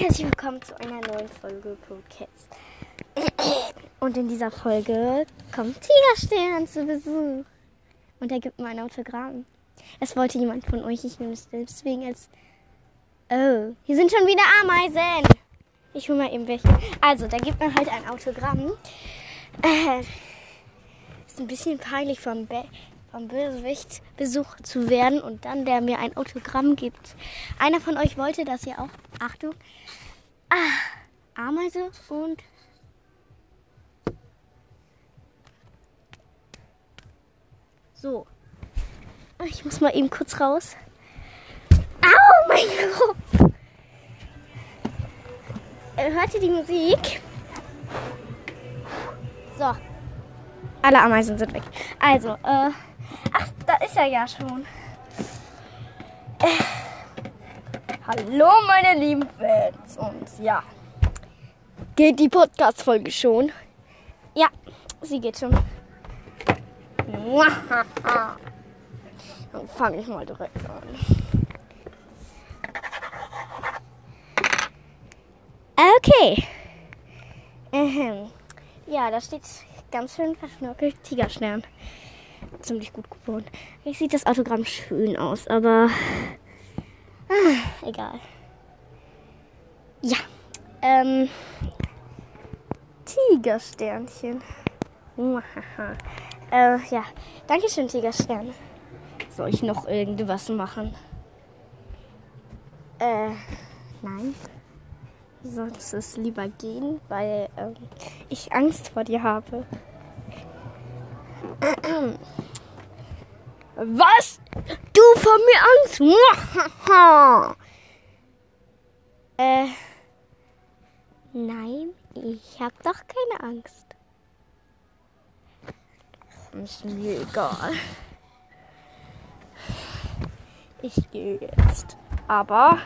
herzlich willkommen zu einer neuen Folge Cats. Und in dieser Folge kommt Tigerstern zu Besuch. Und er gibt mir ein Autogramm. Es wollte jemand von euch, ich nehme es deswegen als. Oh, hier sind schon wieder Ameisen. Ich hole mal eben welche. Also, da gibt mir halt ein Autogramm. Äh, ist ein bisschen peinlich vom, Be vom Bösewicht besucht zu werden und dann der mir ein Autogramm gibt. Einer von euch wollte das ja auch. Achtung. Ah, Ameise und so. Ich muss mal eben kurz raus. Au, mein Kopf! Äh, Hört ihr die Musik? So. Alle Ameisen sind weg. Also, äh. Ach, da ist er ja schon. Äh, hallo, meine lieben Fans. Und ja. Geht die Podcast-Folge schon? Ja, sie geht schon. Dann fange ich mal direkt an. Okay. Ähm. Ja, da steht ganz schön verschnörkelt Tigerstern. Ziemlich gut geworden. Jetzt sieht das Autogramm schön aus, aber ah, egal. Ja. Ähm. Tigersternchen. äh, ja. Dankeschön, Tigerstern. Soll ich noch irgendwas machen? Äh, nein. Sonst es lieber gehen, weil ähm, ich Angst vor dir habe. Was? Du vor mir Angst? äh, nein, ich hab doch keine Angst. Ist mir egal. Ich gehe jetzt. Aber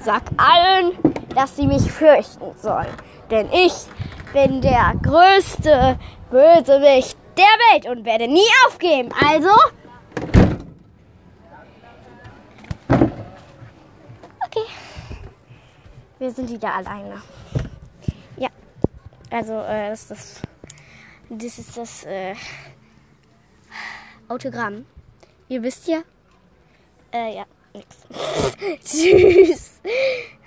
sag allen, dass sie mich fürchten sollen. Denn ich bin der größte Bösewicht der Welt und werde nie aufgeben. Also. Okay. Wir sind wieder alleine. Ja. Also, äh, das ist das. Das ist das äh, Autogramm. Ihr wisst ja. Äh, ja, Thanks.